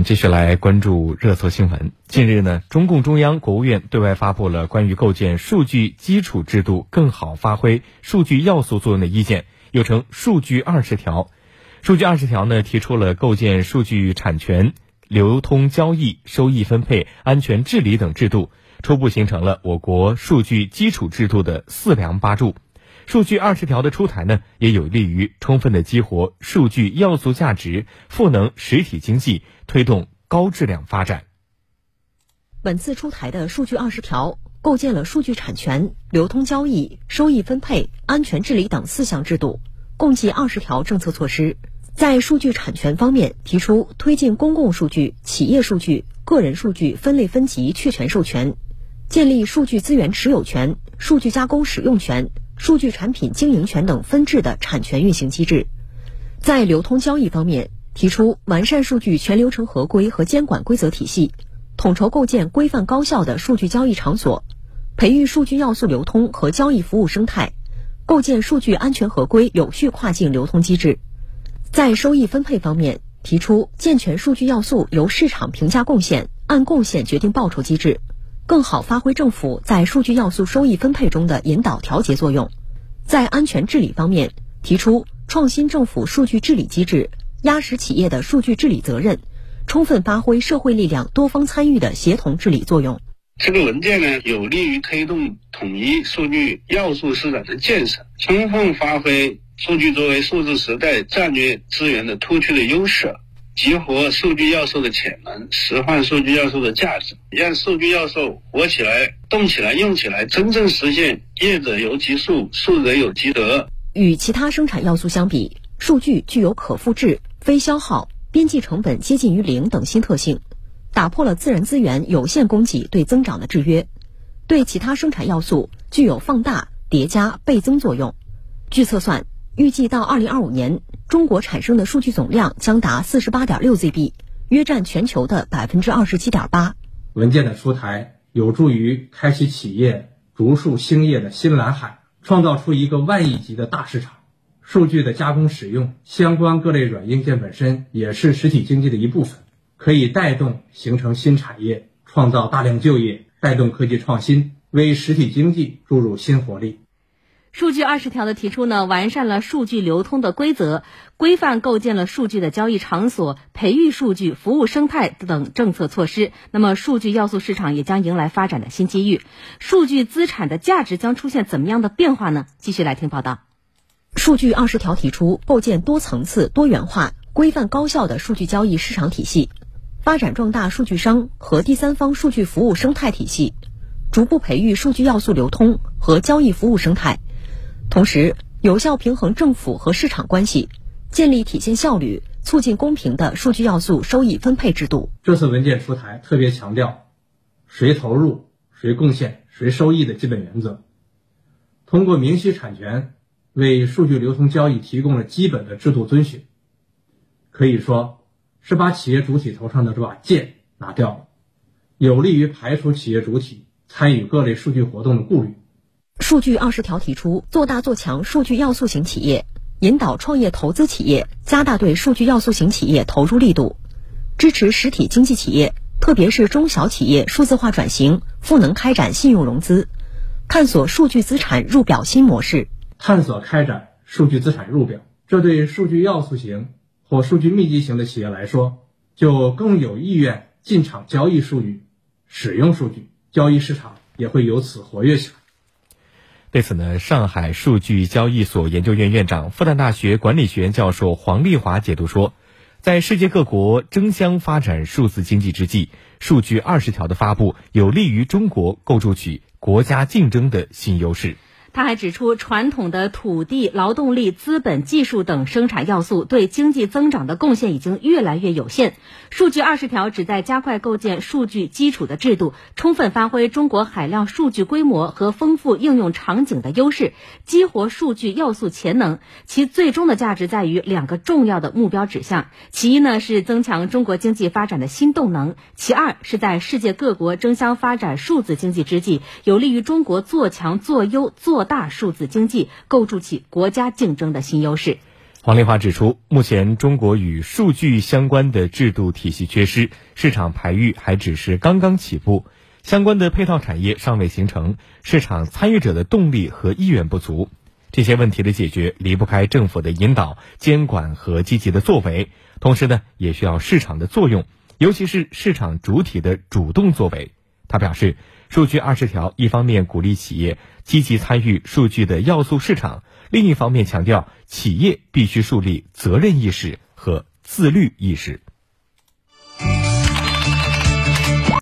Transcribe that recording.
们继续来关注热搜新闻。近日呢，中共中央、国务院对外发布了关于构建数据基础制度、更好发挥数据要素作用的意见，又称“数据二十条”。数据二十条呢，提出了构建数据产权、流通交易、收益分配、安全治理等制度，初步形成了我国数据基础制度的四梁八柱。数据二十条的出台呢，也有利于充分的激活数据要素价值，赋能实体经济，推动高质量发展。本次出台的数据二十条，构建了数据产权、流通交易、收益分配、安全治理等四项制度，共计二十条政策措施。在数据产权方面，提出推进公共数据、企业数据、个人数据分类分级确权授权，建立数据资源持有权、数据加工使用权。数据产品经营权等分制的产权运行机制，在流通交易方面，提出完善数据全流程合规和监管规则体系，统筹构建规范高效的数据交易场所，培育数据要素流通和交易服务生态，构建数据安全合规有序跨境流通机制。在收益分配方面，提出健全数据要素由市场评价贡献、按贡献决定报酬机制。更好发挥政府在数据要素收益分配中的引导调节作用，在安全治理方面提出创新政府数据治理机制，压实企业的数据治理责任，充分发挥社会力量多方参与的协同治理作用。这个文件呢，有利于推动统一数据要素市场的建设，充分发挥数据作为数字时代战略资源的突出的优势。激活数据要素的潜能，释放数据要素的价值，让数据要素活起来、动起来、用起来，真正实现业者有其数，数者有其得。与其他生产要素相比，数据具有可复制、非消耗、边际成本接近于零等新特性，打破了自然资源有限供给对增长的制约，对其他生产要素具有放大、叠加、倍增作用。据测算。预计到二零二五年，中国产生的数据总量将达四十八点六 ZB，约占全球的百分之二十七点八。文件的出台有助于开启企业逐树兴业的新蓝海，创造出一个万亿级的大市场。数据的加工使用，相关各类软硬件本身也是实体经济的一部分，可以带动形成新产业，创造大量就业，带动科技创新，为实体经济注入新活力。数据二十条的提出呢，完善了数据流通的规则，规范构建了数据的交易场所、培育数据服务生态等政策措施。那么，数据要素市场也将迎来发展的新机遇，数据资产的价值将出现怎么样的变化呢？继续来听报道。数据二十条提出构建多层次、多元化、规范高效的数据交易市场体系，发展壮大数据商和第三方数据服务生态体系，逐步培育数据要素流通和交易服务生态。同时，有效平衡政府和市场关系，建立体现效率、促进公平的数据要素收益分配制度。这次文件出台，特别强调“谁投入、谁贡献、谁收益”的基本原则，通过明晰产权，为数据流通交易提供了基本的制度遵循。可以说，是把企业主体头上的这把剑拿掉了，有利于排除企业主体参与各类数据活动的顾虑。数据二十条提出，做大做强数据要素型企业，引导创业投资企业加大对数据要素型企业投入力度，支持实体经济企业，特别是中小企业数字化转型，赋能开展信用融资，探索数据资产入表新模式。探索开展数据资产入表，这对数据要素型或数据密集型的企业来说，就更有意愿进场交易数据、使用数据，交易市场也会由此活跃起来。对此呢，上海数据交易所研究院院长、复旦大学管理学院教授黄丽华解读说，在世界各国争相发展数字经济之际，数据二十条的发布有利于中国构筑起国家竞争的新优势。他还指出，传统的土地、劳动力、资本、技术等生产要素对经济增长的贡献已经越来越有限。数据二十条旨在加快构建数据基础的制度，充分发挥中国海量数据规模和丰富应用场景的优势，激活数据要素潜能。其最终的价值在于两个重要的目标指向：其一呢是增强中国经济发展的新动能；其二是在世界各国争相发展数字经济之际，有利于中国做强、做优、做。扩大数字经济，构筑起国家竞争的新优势。黄丽华指出，目前中国与数据相关的制度体系缺失，市场排育还只是刚刚起步，相关的配套产业尚未形成，市场参与者的动力和意愿不足。这些问题的解决离不开政府的引导、监管和积极的作为，同时呢，也需要市场的作用，尤其是市场主体的主动作为。他表示，数据二十条一方面鼓励企业积极参与数据的要素市场。另一方面，强调企业必须树立责任意识和自律意识。